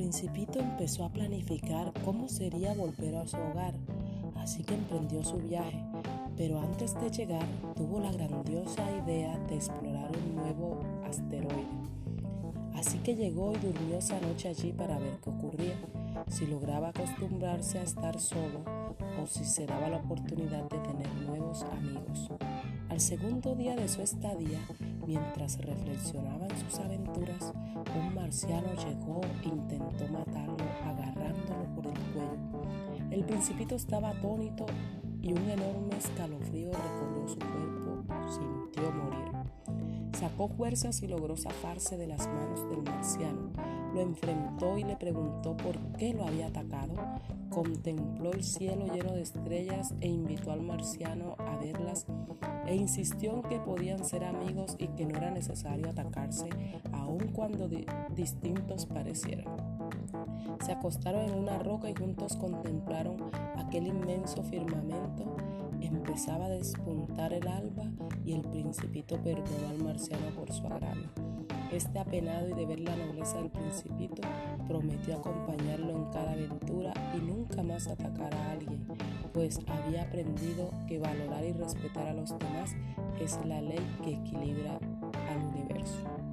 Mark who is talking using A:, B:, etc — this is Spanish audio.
A: principito empezó a planificar cómo sería volver a su hogar, así que emprendió su viaje, pero antes de llegar tuvo la grandiosa idea de explorar un nuevo asteroide. Así que llegó y durmió esa noche allí para ver qué ocurría, si lograba acostumbrarse a estar solo o si se daba la oportunidad de tener nuevos amigos. Al segundo día de su estadía, mientras reflexionaba en sus aventuras, un marciano llegó e intentó matarlo agarrándolo por el cuello. El principito estaba atónito y un enorme escalofrío recorrió su cuerpo, sintió morir. Sacó fuerzas y logró zafarse de las manos del marciano. Lo enfrentó y le preguntó por qué lo había atacado. Contempló el cielo lleno de estrellas e invitó al marciano a verlas e insistió en que podían ser amigos y que no era necesario atacarse aun cuando distintos parecieran. Se acostaron en una roca y juntos contemplaron aquel inmenso firmamento. Empezaba a despuntar el alba y el principito perdonó al marciano por su agravio. Este apenado y de ver la nobleza del principito, prometió acompañarlo en cada aventura y nunca más atacar a alguien, pues había aprendido que valorar y respetar a los demás es la ley que equilibra al universo.